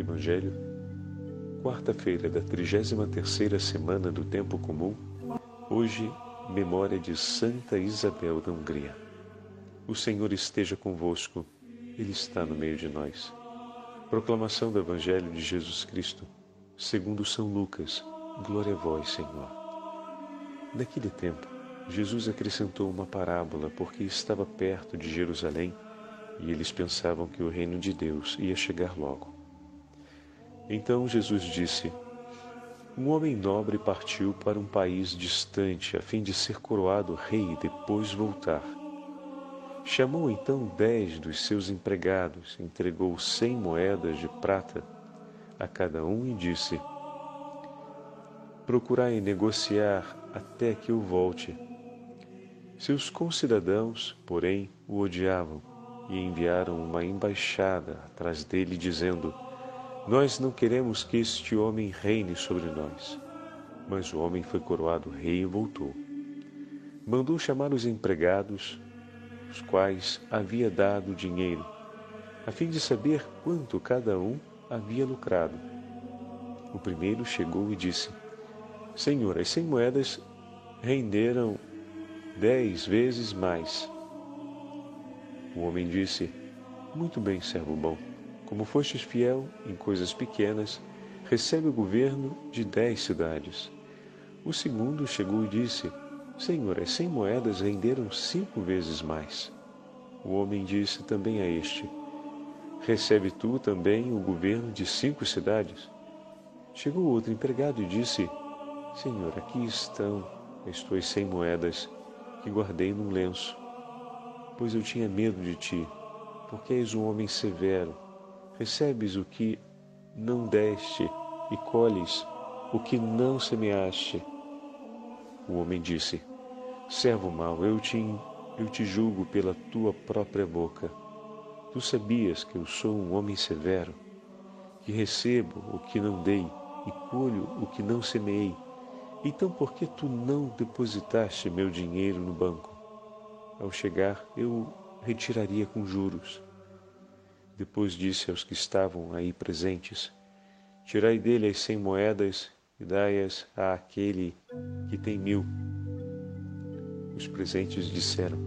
Evangelho, quarta-feira da 33ª semana do Tempo Comum, hoje, memória de Santa Isabel da Hungria. O Senhor esteja convosco, Ele está no meio de nós. Proclamação do Evangelho de Jesus Cristo, segundo São Lucas. Glória a vós, Senhor. Naquele tempo, Jesus acrescentou uma parábola porque estava perto de Jerusalém e eles pensavam que o reino de Deus ia chegar logo. Então Jesus disse: Um homem nobre partiu para um país distante a fim de ser coroado rei e depois voltar. Chamou então dez dos seus empregados, entregou cem moedas de prata a cada um e disse: Procurai negociar até que eu volte. Seus concidadãos, porém, o odiavam e enviaram uma embaixada atrás dele, dizendo: Nós não queremos que este homem reine sobre nós. Mas o homem foi coroado rei e voltou. Mandou chamar os empregados, os quais havia dado dinheiro, a fim de saber quanto cada um havia lucrado. O primeiro chegou e disse: Senhor, as cem moedas renderam dez vezes mais. O homem disse: Muito bem, servo bom. Como fostes fiel em coisas pequenas, recebe o governo de dez cidades. O segundo chegou e disse: Senhor, as cem moedas renderam cinco vezes mais. O homem disse também a este: Recebe tu também o governo de cinco cidades? Chegou outro empregado e disse: Senhor, aqui estão as tuas cem moedas que guardei num lenço pois eu tinha medo de ti, porque és um homem severo. Recebes o que não deste e colhes o que não semeaste. O homem disse: Servo mau, eu te, eu te julgo pela tua própria boca. Tu sabias que eu sou um homem severo, que recebo o que não dei e colho o que não semeei. Então por que tu não depositaste meu dinheiro no banco? Ao chegar, eu retiraria com juros. Depois disse aos que estavam aí presentes: Tirai dele as cem moedas e dai-as àquele que tem mil. Os presentes disseram: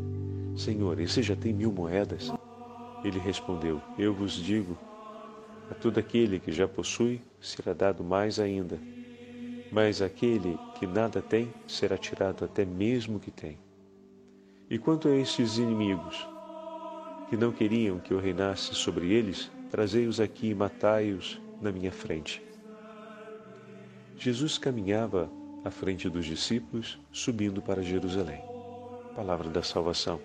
Senhor, esse já tem mil moedas. Ele respondeu: Eu vos digo, a todo aquele que já possui será dado mais ainda, mas aquele que nada tem será tirado até mesmo que tem. E quanto a estes inimigos, que não queriam que eu reinasse sobre eles, trazei-os aqui e matai-os na minha frente. Jesus caminhava à frente dos discípulos, subindo para Jerusalém. Palavra da salvação.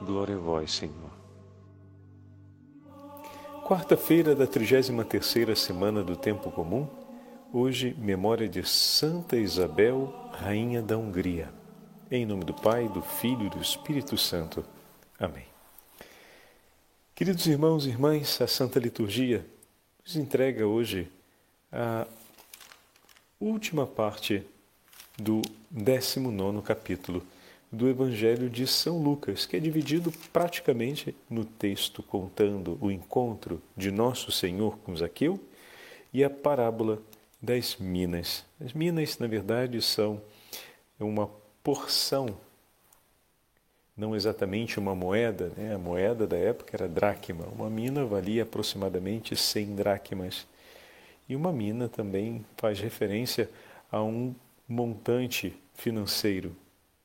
Glória a vós, Senhor. Quarta-feira da 33ª semana do tempo comum. Hoje, memória de Santa Isabel, rainha da Hungria. Em nome do Pai, do Filho e do Espírito Santo. Amém. Queridos irmãos e irmãs, a Santa Liturgia nos entrega hoje a última parte do 19 capítulo do Evangelho de São Lucas, que é dividido praticamente no texto contando o encontro de Nosso Senhor com Zaqueu e a parábola das minas. As minas, na verdade, são uma porção, não exatamente uma moeda, né? a moeda da época era dracma, uma mina valia aproximadamente 100 dracmas. E uma mina também faz referência a um montante financeiro,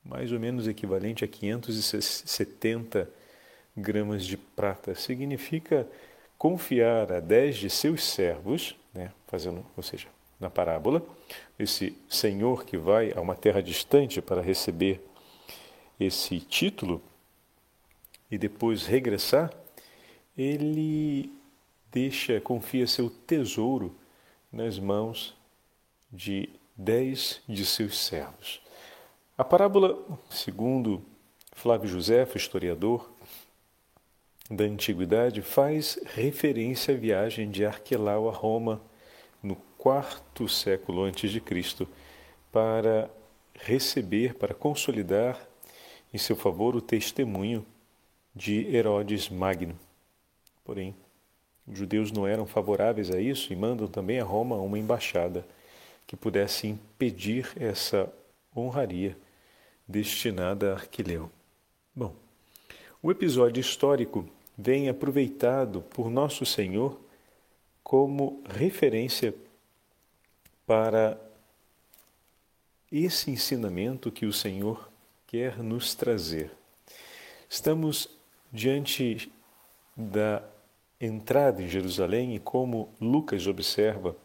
mais ou menos equivalente a 570 gramas de prata. Significa confiar a dez de seus servos, né, fazendo, ou seja, na parábola, esse senhor que vai a uma terra distante para receber esse título e depois regressar, ele deixa, confia seu tesouro nas mãos de dez de seus servos. A parábola, segundo Flávio José, historiador da antiguidade, faz referência à viagem de Arquelau a Roma no quarto século antes de Cristo para receber, para consolidar em seu favor o testemunho de Herodes Magno. Porém, Os judeus não eram favoráveis a isso e mandam também a Roma uma embaixada que pudesse impedir essa honraria destinada a Arquileu. Bom, o episódio histórico vem aproveitado por Nosso Senhor como referência para esse ensinamento que o Senhor quer nos trazer. Estamos diante da entrada em Jerusalém e, como Lucas observa,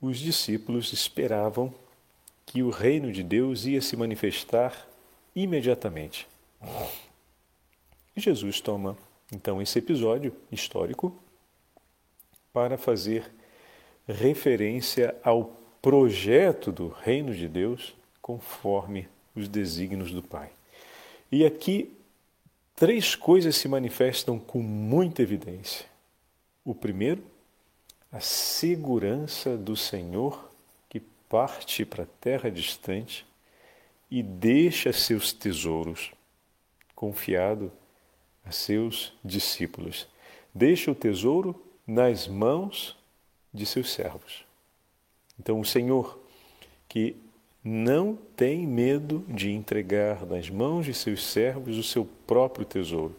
os discípulos esperavam que o reino de Deus ia se manifestar imediatamente. Jesus toma então esse episódio histórico para fazer referência ao projeto do reino de Deus conforme os desígnios do Pai. E aqui três coisas se manifestam com muita evidência. O primeiro, a segurança do Senhor que parte para a terra distante e deixa seus tesouros confiado a seus discípulos. Deixa o tesouro nas mãos de seus servos. Então, o Senhor, que não tem medo de entregar nas mãos de seus servos o seu próprio tesouro,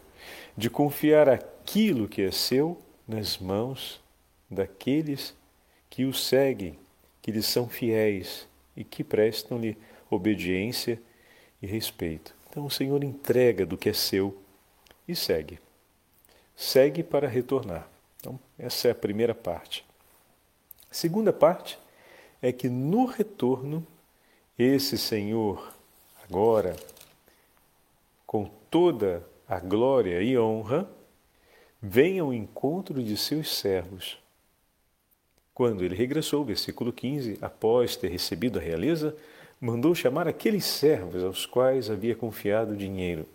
de confiar aquilo que é seu nas mãos daqueles que o seguem, que lhe são fiéis e que prestam-lhe obediência e respeito. Então o Senhor entrega do que é seu e segue. Segue para retornar. Então, essa é a primeira parte. A segunda parte é que no retorno, esse Senhor, agora, com toda a glória e honra, vem ao encontro de seus servos. Quando ele regressou, versículo 15, após ter recebido a realeza, mandou chamar aqueles servos aos quais havia confiado dinheiro,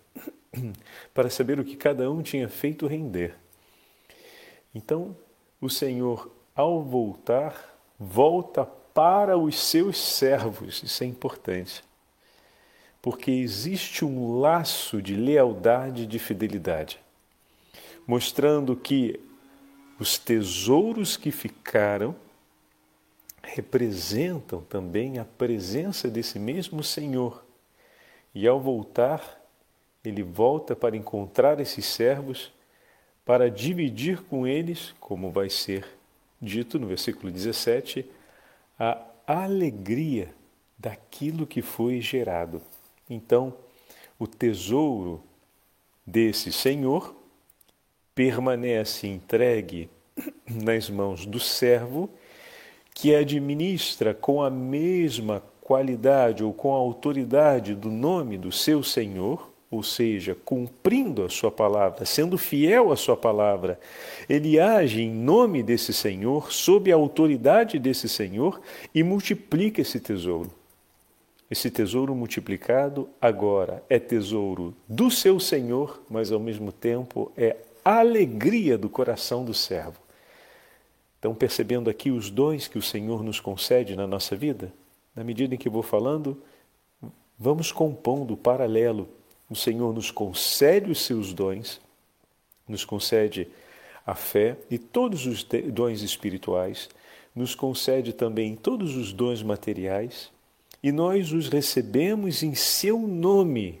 para saber o que cada um tinha feito render. Então, o Senhor, ao voltar, volta para os seus servos. Isso é importante. Porque existe um laço de lealdade e de fidelidade, mostrando que os tesouros que ficaram representam também a presença desse mesmo Senhor. E ao voltar, ele volta para encontrar esses servos, para dividir com eles, como vai ser dito no versículo 17, a alegria daquilo que foi gerado. Então, o tesouro desse Senhor permanece entregue nas mãos do servo que administra com a mesma qualidade ou com a autoridade do nome do seu Senhor, ou seja, cumprindo a sua palavra, sendo fiel à sua palavra, ele age em nome desse Senhor, sob a autoridade desse Senhor e multiplica esse tesouro. Esse tesouro multiplicado agora é tesouro do seu Senhor, mas ao mesmo tempo é alegria do coração do servo. Então, percebendo aqui os dons que o Senhor nos concede na nossa vida, na medida em que vou falando, vamos compondo o paralelo. O Senhor nos concede os seus dons, nos concede a fé e todos os dons espirituais, nos concede também todos os dons materiais, e nós os recebemos em seu nome.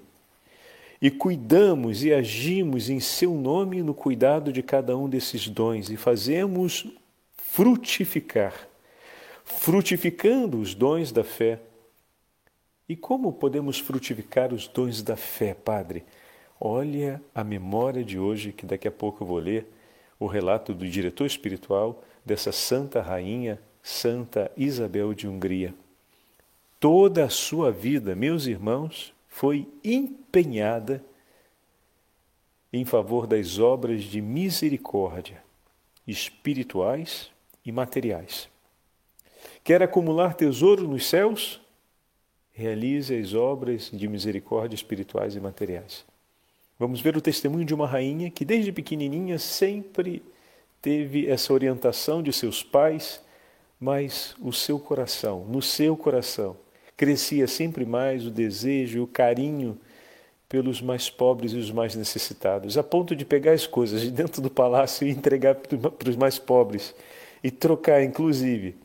E cuidamos e agimos em seu nome no cuidado de cada um desses dons e fazemos frutificar, frutificando os dons da fé. E como podemos frutificar os dons da fé, Padre? Olha a memória de hoje, que daqui a pouco eu vou ler o relato do diretor espiritual dessa santa rainha, Santa Isabel de Hungria. Toda a sua vida, meus irmãos, foi empenhada em favor das obras de misericórdia, espirituais e materiais. Quer acumular tesouro nos céus? Realize as obras de misericórdia espirituais e materiais. Vamos ver o testemunho de uma rainha que, desde pequenininha, sempre teve essa orientação de seus pais, mas o seu coração, no seu coração, crescia sempre mais o desejo e o carinho pelos mais pobres e os mais necessitados, a ponto de pegar as coisas de dentro do palácio e entregar para os mais pobres e trocar, inclusive,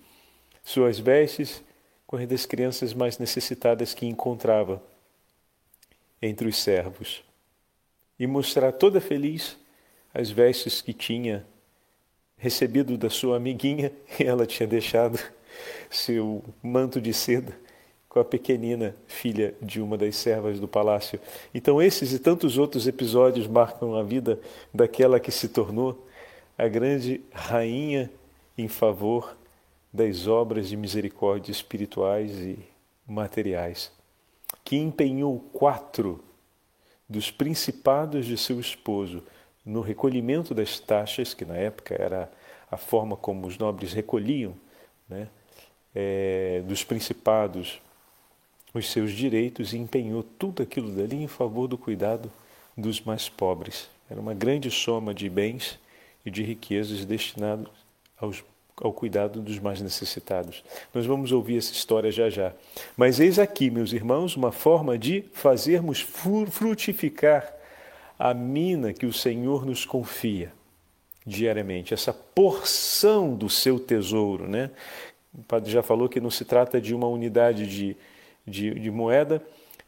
suas vestes com as crianças mais necessitadas que encontrava entre os servos e mostrar toda feliz as vestes que tinha recebido da sua amiguinha e ela tinha deixado seu manto de seda com a pequenina filha de uma das servas do palácio. Então, esses e tantos outros episódios marcam a vida daquela que se tornou a grande rainha em favor das obras de misericórdia espirituais e materiais, que empenhou quatro dos principados de seu esposo no recolhimento das taxas, que na época era a forma como os nobres recolhiam, né, é, dos principados os seus direitos e empenhou tudo aquilo dali em favor do cuidado dos mais pobres. Era uma grande soma de bens e de riquezas destinados aos, ao cuidado dos mais necessitados. Nós vamos ouvir essa história já já. Mas eis aqui, meus irmãos, uma forma de fazermos frutificar a mina que o Senhor nos confia diariamente, essa porção do seu tesouro, né? O padre já falou que não se trata de uma unidade de, de, de moeda,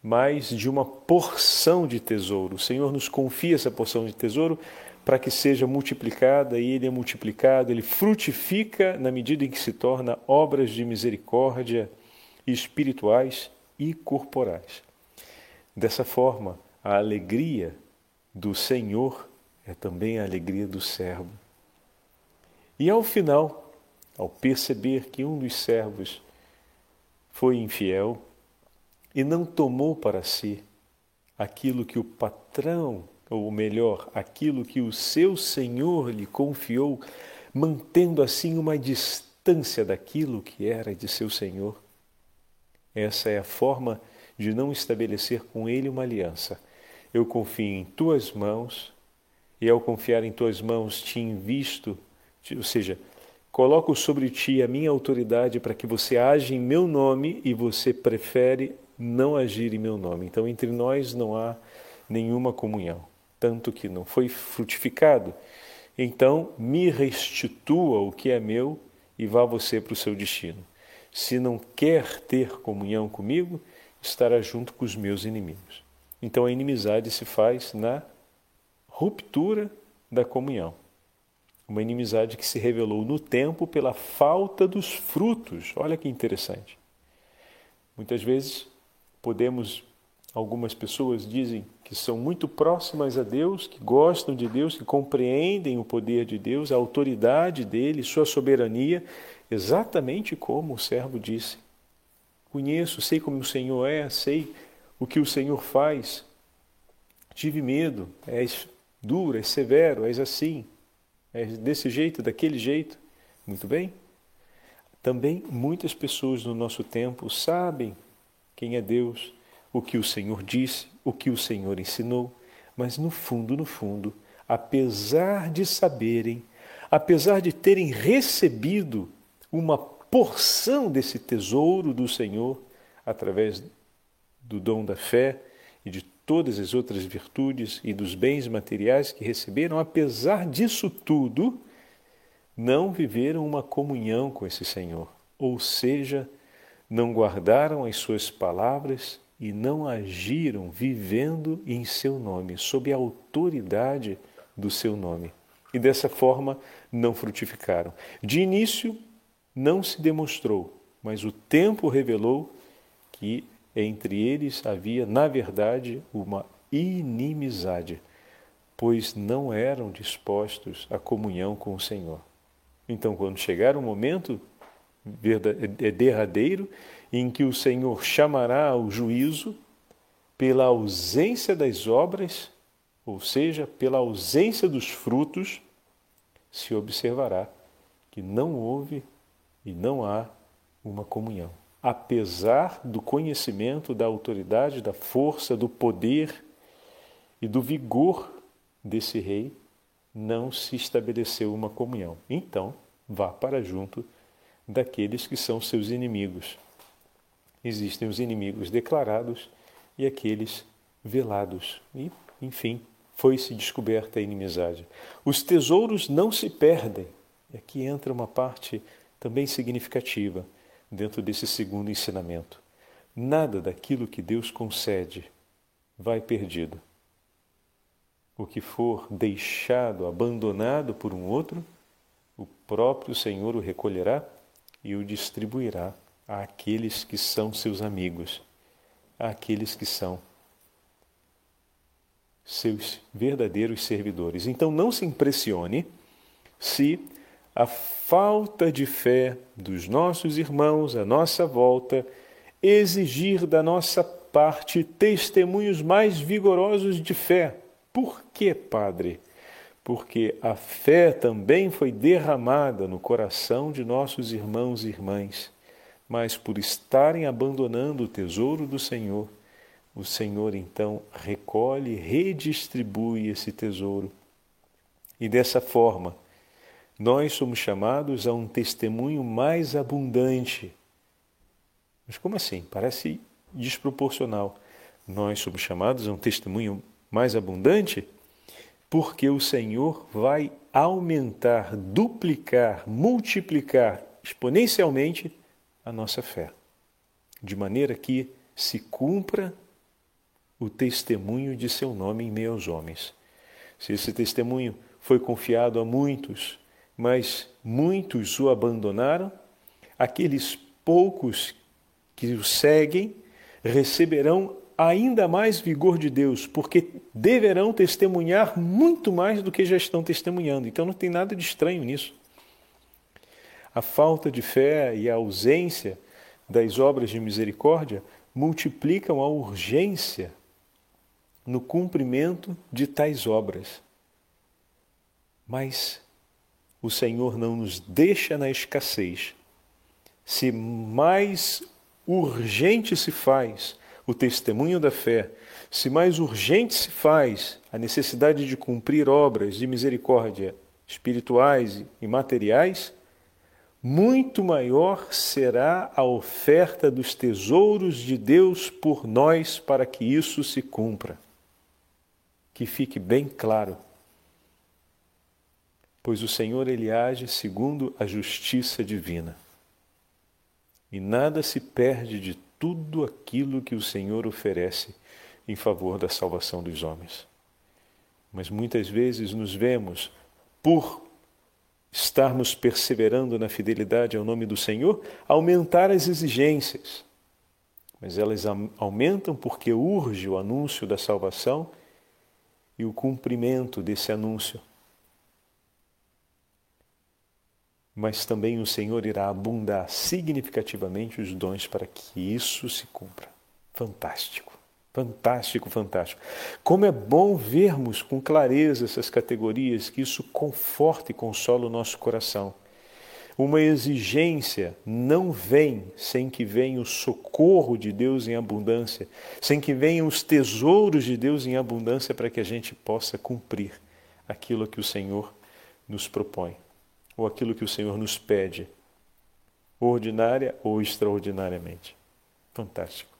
mas de uma porção de tesouro. O Senhor nos confia essa porção de tesouro para que seja multiplicada e ele é multiplicado, ele frutifica na medida em que se torna obras de misericórdia espirituais e corporais. Dessa forma, a alegria do Senhor é também a alegria do servo. E ao final, ao perceber que um dos servos foi infiel e não tomou para si aquilo que o patrão, ou melhor, aquilo que o seu senhor lhe confiou, mantendo assim uma distância daquilo que era de seu senhor. Essa é a forma de não estabelecer com ele uma aliança. Eu confio em tuas mãos, e ao confiar em tuas mãos te invisto, ou seja, coloco sobre ti a minha autoridade para que você age em meu nome e você prefere não agir em meu nome. Então, entre nós não há nenhuma comunhão, tanto que não foi frutificado. Então, me restitua o que é meu e vá você para o seu destino. Se não quer ter comunhão comigo, estará junto com os meus inimigos. Então, a inimizade se faz na ruptura da comunhão. Uma inimizade que se revelou no tempo pela falta dos frutos. Olha que interessante. Muitas vezes podemos, algumas pessoas dizem que são muito próximas a Deus, que gostam de Deus, que compreendem o poder de Deus, a autoridade dele, sua soberania, exatamente como o servo disse. Conheço, sei como o Senhor é, sei o que o Senhor faz. Tive medo, és duro, és severo, és assim, és desse jeito, daquele jeito. Muito bem? Também muitas pessoas no nosso tempo sabem quem é Deus, o que o Senhor disse, o que o Senhor ensinou, mas no fundo, no fundo, apesar de saberem, apesar de terem recebido uma porção desse tesouro do Senhor através do dom da fé e de todas as outras virtudes e dos bens materiais que receberam, apesar disso tudo, não viveram uma comunhão com esse Senhor, ou seja, não guardaram as suas palavras e não agiram vivendo em seu nome, sob a autoridade do seu nome. E dessa forma não frutificaram. De início, não se demonstrou, mas o tempo revelou que entre eles havia, na verdade, uma inimizade, pois não eram dispostos à comunhão com o Senhor. Então, quando chegar o momento derradeiro em que o Senhor chamará ao juízo pela ausência das obras, ou seja, pela ausência dos frutos, se observará que não houve e não há uma comunhão. Apesar do conhecimento, da autoridade, da força, do poder e do vigor desse rei, não se estabeleceu uma comunhão. Então, vá para junto daqueles que são seus inimigos. Existem os inimigos declarados e aqueles velados. E, enfim, foi-se descoberta a inimizade. Os tesouros não se perdem. E aqui entra uma parte também significativa dentro desse segundo ensinamento. Nada daquilo que Deus concede vai perdido. O que for deixado, abandonado por um outro, o próprio Senhor o recolherá e o distribuirá àqueles que são seus amigos, àqueles que são seus verdadeiros servidores. Então não se impressione se a falta de fé dos nossos irmãos à nossa volta exigir da nossa parte testemunhos mais vigorosos de fé. Por que, Padre? Porque a fé também foi derramada no coração de nossos irmãos e irmãs, mas por estarem abandonando o tesouro do Senhor, o Senhor então recolhe redistribui esse tesouro. E dessa forma, nós somos chamados a um testemunho mais abundante. Mas como assim? Parece desproporcional. Nós somos chamados a um testemunho mais abundante porque o Senhor vai aumentar, duplicar, multiplicar exponencialmente a nossa fé, de maneira que se cumpra o testemunho de seu nome em meio aos homens. Se esse testemunho foi confiado a muitos, mas muitos o abandonaram, aqueles poucos que o seguem receberão ainda mais vigor de Deus, porque deverão testemunhar muito mais do que já estão testemunhando. Então não tem nada de estranho nisso. A falta de fé e a ausência das obras de misericórdia multiplicam a urgência no cumprimento de tais obras. Mas o Senhor não nos deixa na escassez. Se mais urgente se faz o testemunho da fé, se mais urgente se faz a necessidade de cumprir obras de misericórdia espirituais e materiais, muito maior será a oferta dos tesouros de Deus por nós para que isso se cumpra. Que fique bem claro pois o Senhor ele age segundo a justiça divina. E nada se perde de tudo aquilo que o Senhor oferece em favor da salvação dos homens. Mas muitas vezes nos vemos, por estarmos perseverando na fidelidade ao nome do Senhor, aumentar as exigências. Mas elas aumentam porque urge o anúncio da salvação e o cumprimento desse anúncio mas também o Senhor irá abundar significativamente os dons para que isso se cumpra. Fantástico, fantástico, fantástico. Como é bom vermos com clareza essas categorias, que isso conforta e consola o nosso coração. Uma exigência não vem sem que venha o socorro de Deus em abundância, sem que venham os tesouros de Deus em abundância para que a gente possa cumprir aquilo que o Senhor nos propõe ou aquilo que o Senhor nos pede, ordinária ou extraordinariamente. Fantástico.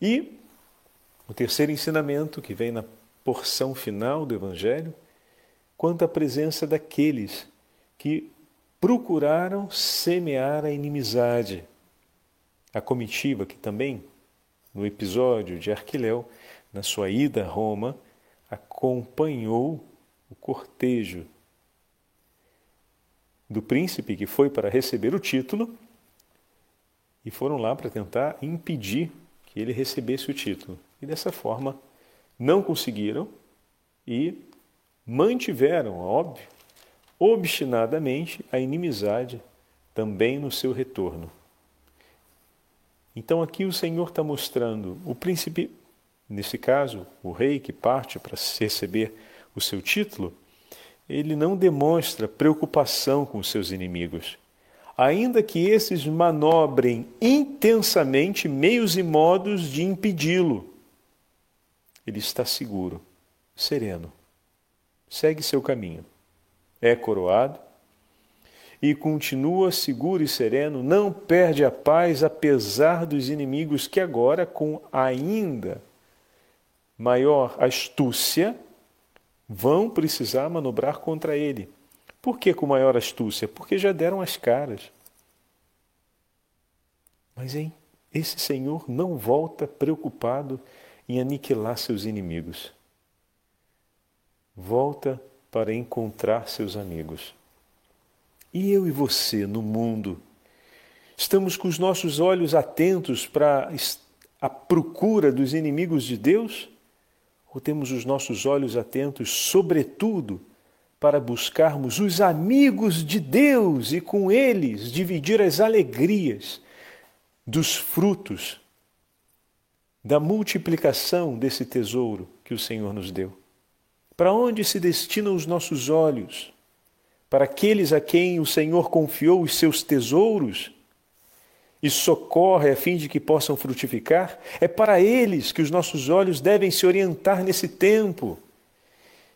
E o terceiro ensinamento que vem na porção final do Evangelho, quanto à presença daqueles que procuraram semear a inimizade. A comitiva que também, no episódio de Arquiléu, na sua ida a Roma, acompanhou o cortejo do príncipe que foi para receber o título e foram lá para tentar impedir que ele recebesse o título. E dessa forma não conseguiram e mantiveram, óbvio, obstinadamente a inimizade também no seu retorno. Então aqui o Senhor está mostrando o príncipe, nesse caso, o rei que parte para receber o seu título, ele não demonstra preocupação com seus inimigos, ainda que esses manobrem intensamente meios e modos de impedi-lo. Ele está seguro, sereno, segue seu caminho, é coroado e continua seguro e sereno, não perde a paz apesar dos inimigos que agora, com ainda maior astúcia, vão precisar manobrar contra ele. Por que com maior astúcia? Porque já deram as caras. Mas hein, esse Senhor não volta preocupado em aniquilar seus inimigos. Volta para encontrar seus amigos. E eu e você no mundo, estamos com os nossos olhos atentos para a procura dos inimigos de Deus? Ou temos os nossos olhos atentos, sobretudo, para buscarmos os amigos de Deus e com eles dividir as alegrias dos frutos da multiplicação desse tesouro que o Senhor nos deu? Para onde se destinam os nossos olhos? Para aqueles a quem o Senhor confiou os seus tesouros? E socorre a fim de que possam frutificar, é para eles que os nossos olhos devem se orientar nesse tempo.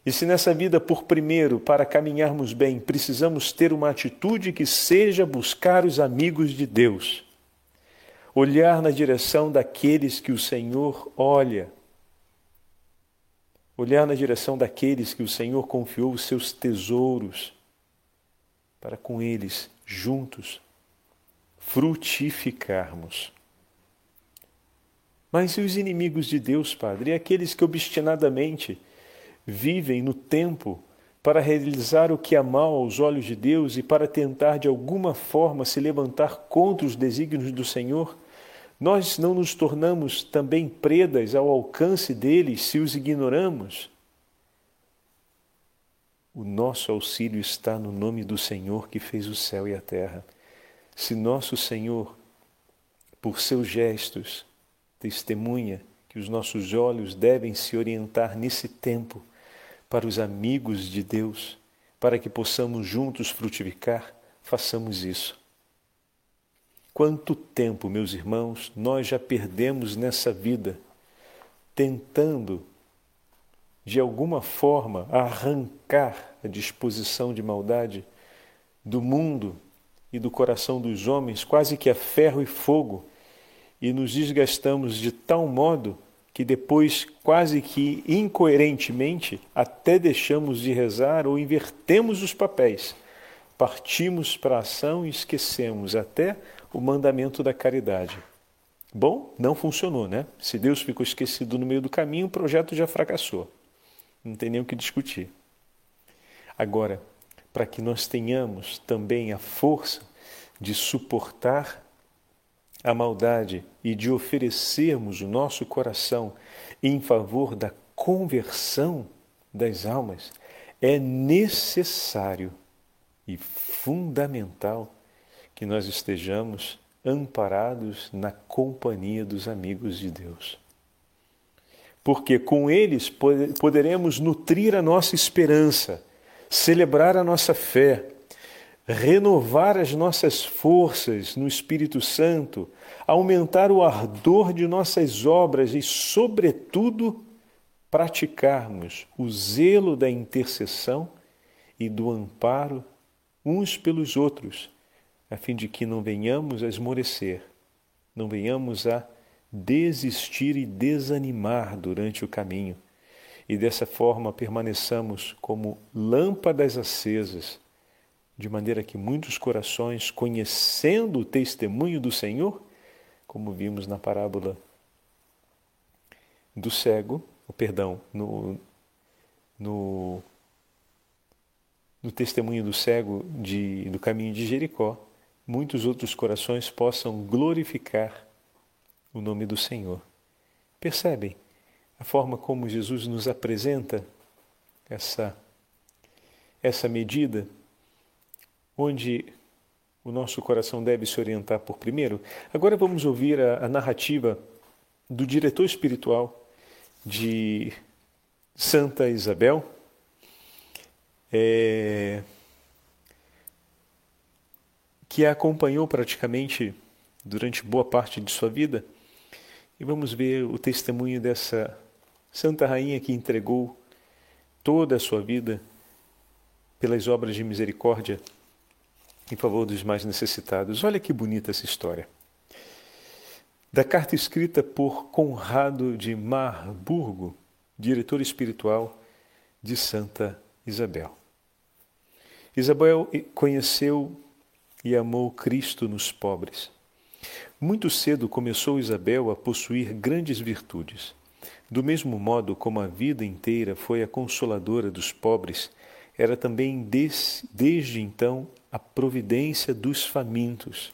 E se nessa vida, por primeiro, para caminharmos bem, precisamos ter uma atitude que seja buscar os amigos de Deus, olhar na direção daqueles que o Senhor olha, olhar na direção daqueles que o Senhor confiou os seus tesouros, para com eles, juntos, frutificarmos. Mas e os inimigos de Deus, Padre? E aqueles que obstinadamente vivem no tempo para realizar o que é mal aos olhos de Deus e para tentar de alguma forma se levantar contra os desígnios do Senhor? Nós não nos tornamos também predas ao alcance deles se os ignoramos? O nosso auxílio está no nome do Senhor que fez o céu e a terra. Se nosso Senhor, por seus gestos, testemunha que os nossos olhos devem se orientar nesse tempo para os amigos de Deus, para que possamos juntos frutificar, façamos isso. Quanto tempo, meus irmãos, nós já perdemos nessa vida tentando, de alguma forma, arrancar a disposição de maldade do mundo e do coração dos homens, quase que a ferro e fogo, e nos desgastamos de tal modo que depois, quase que incoerentemente, até deixamos de rezar ou invertemos os papéis. Partimos para a ação e esquecemos até o mandamento da caridade. Bom, não funcionou, né? Se Deus ficou esquecido no meio do caminho, o projeto já fracassou. Não tem nem o que discutir. Agora, para que nós tenhamos também a força de suportar a maldade e de oferecermos o nosso coração em favor da conversão das almas, é necessário e fundamental que nós estejamos amparados na companhia dos amigos de Deus. Porque com eles poderemos nutrir a nossa esperança celebrar a nossa fé, renovar as nossas forças no Espírito Santo, aumentar o ardor de nossas obras e, sobretudo, praticarmos o zelo da intercessão e do amparo uns pelos outros, a fim de que não venhamos a esmorecer, não venhamos a desistir e desanimar durante o caminho e dessa forma permaneçamos como lâmpadas acesas, de maneira que muitos corações, conhecendo o testemunho do Senhor, como vimos na parábola do cego, o perdão, no, no, no testemunho do cego de, do caminho de Jericó, muitos outros corações possam glorificar o nome do Senhor. Percebem? A forma como Jesus nos apresenta essa, essa medida, onde o nosso coração deve se orientar por primeiro. Agora vamos ouvir a, a narrativa do diretor espiritual de Santa Isabel. É, que a acompanhou praticamente durante boa parte de sua vida, e vamos ver o testemunho dessa Santa Rainha que entregou toda a sua vida pelas obras de misericórdia em favor dos mais necessitados. Olha que bonita essa história. Da carta escrita por Conrado de Marburgo, diretor espiritual de Santa Isabel. Isabel conheceu e amou Cristo nos pobres. Muito cedo começou Isabel a possuir grandes virtudes. Do mesmo modo como a vida inteira foi a consoladora dos pobres, era também des, desde então a providência dos famintos.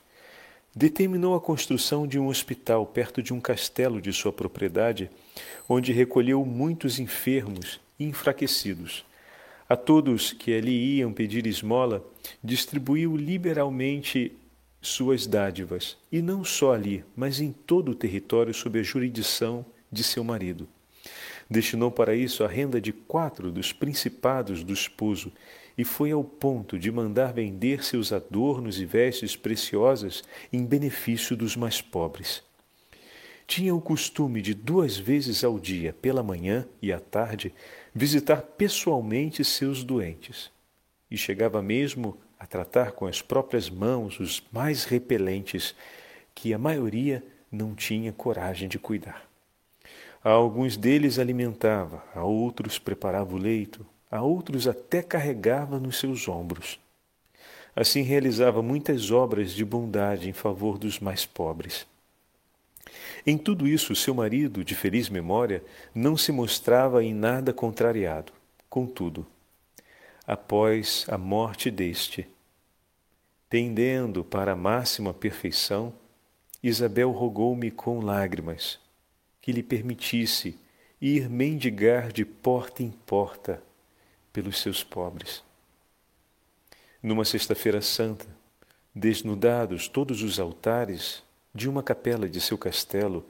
Determinou a construção de um hospital perto de um castelo de sua propriedade, onde recolheu muitos enfermos e enfraquecidos. A todos que ali iam pedir esmola, distribuiu liberalmente suas dádivas, e não só ali, mas em todo o território sob a jurisdição de seu marido. Destinou para isso a renda de quatro dos principados do esposo e foi ao ponto de mandar vender seus adornos e vestes preciosas em benefício dos mais pobres. Tinha o costume de duas vezes ao dia, pela manhã e à tarde, visitar pessoalmente seus doentes. E chegava mesmo a tratar com as próprias mãos os mais repelentes, que a maioria não tinha coragem de cuidar. A alguns deles alimentava, a outros preparava o leito, a outros até carregava nos seus ombros. Assim realizava muitas obras de bondade em favor dos mais pobres. Em tudo isso, seu marido, de feliz memória, não se mostrava em nada contrariado. Contudo, após a morte deste, tendendo para a máxima perfeição, Isabel rogou-me com lágrimas que lhe permitisse ir mendigar de porta em porta pelos seus pobres. Numa Sexta-feira Santa, desnudados todos os altares de uma capela de seu castelo,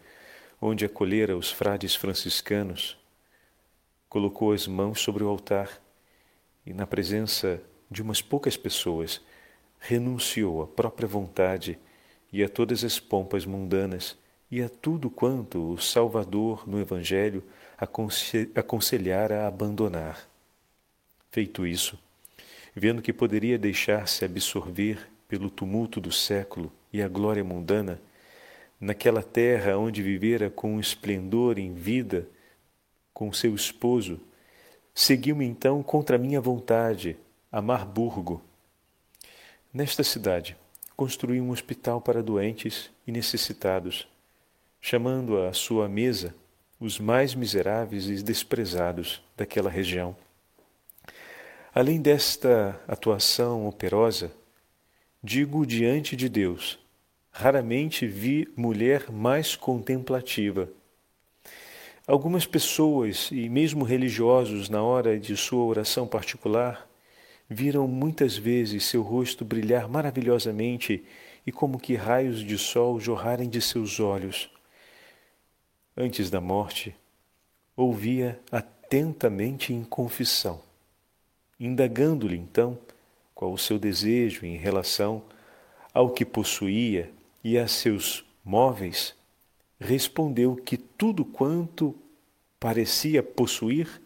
onde acolhera os frades franciscanos, colocou as mãos sobre o altar e, na presença de umas poucas pessoas, renunciou à própria vontade e a todas as pompas mundanas e a tudo quanto o Salvador no Evangelho aconselhara a abandonar. Feito isso, vendo que poderia deixar-se absorver pelo tumulto do século e a glória mundana, naquela terra onde vivera com esplendor em vida com seu esposo, seguiu-me então contra minha vontade a Marburgo. Nesta cidade, construí um hospital para doentes e necessitados chamando à sua mesa os mais miseráveis e desprezados daquela região. Além desta atuação operosa, digo diante de Deus, raramente vi mulher mais contemplativa. Algumas pessoas, e mesmo religiosos, na hora de sua oração particular, viram muitas vezes seu rosto brilhar maravilhosamente e como que raios de sol jorrarem de seus olhos antes da morte, ouvia atentamente em confissão. Indagando-lhe então qual o seu desejo em relação ao que possuía e a seus móveis, respondeu que tudo quanto parecia possuir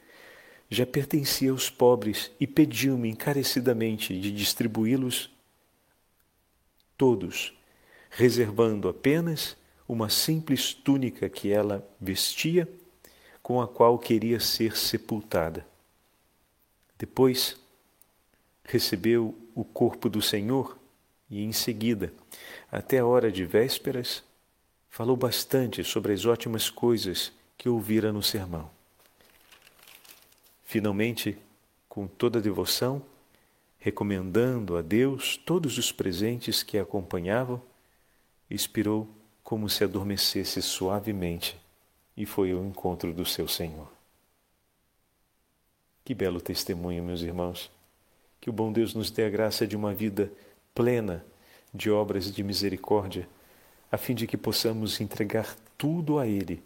já pertencia aos pobres e pediu-me encarecidamente de distribuí-los todos, reservando apenas uma simples túnica que ela vestia, com a qual queria ser sepultada. Depois, recebeu o corpo do Senhor e, em seguida, até a hora de vésperas, falou bastante sobre as ótimas coisas que ouvira no sermão. Finalmente, com toda devoção, recomendando a Deus todos os presentes que a acompanhavam, expirou como se adormecesse suavemente e foi ao encontro do seu Senhor. Que belo testemunho, meus irmãos. Que o bom Deus nos dê a graça de uma vida plena de obras de misericórdia, a fim de que possamos entregar tudo a Ele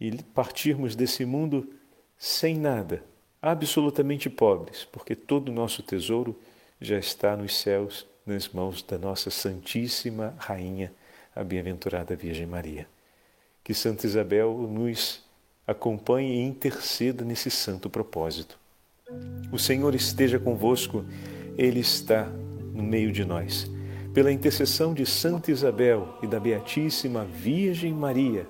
e partirmos desse mundo sem nada, absolutamente pobres, porque todo o nosso tesouro já está nos céus, nas mãos da nossa Santíssima Rainha a bem-aventurada Virgem Maria. Que Santa Isabel nos acompanhe e interceda nesse santo propósito. O Senhor esteja convosco, Ele está no meio de nós. Pela intercessão de Santa Isabel e da Beatíssima Virgem Maria,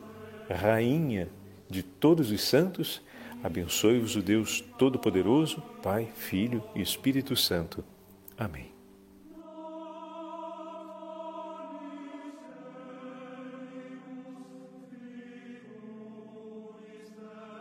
Rainha de todos os santos, Abençoe-vos o Deus Todo-Poderoso, Pai, Filho e Espírito Santo. Amém.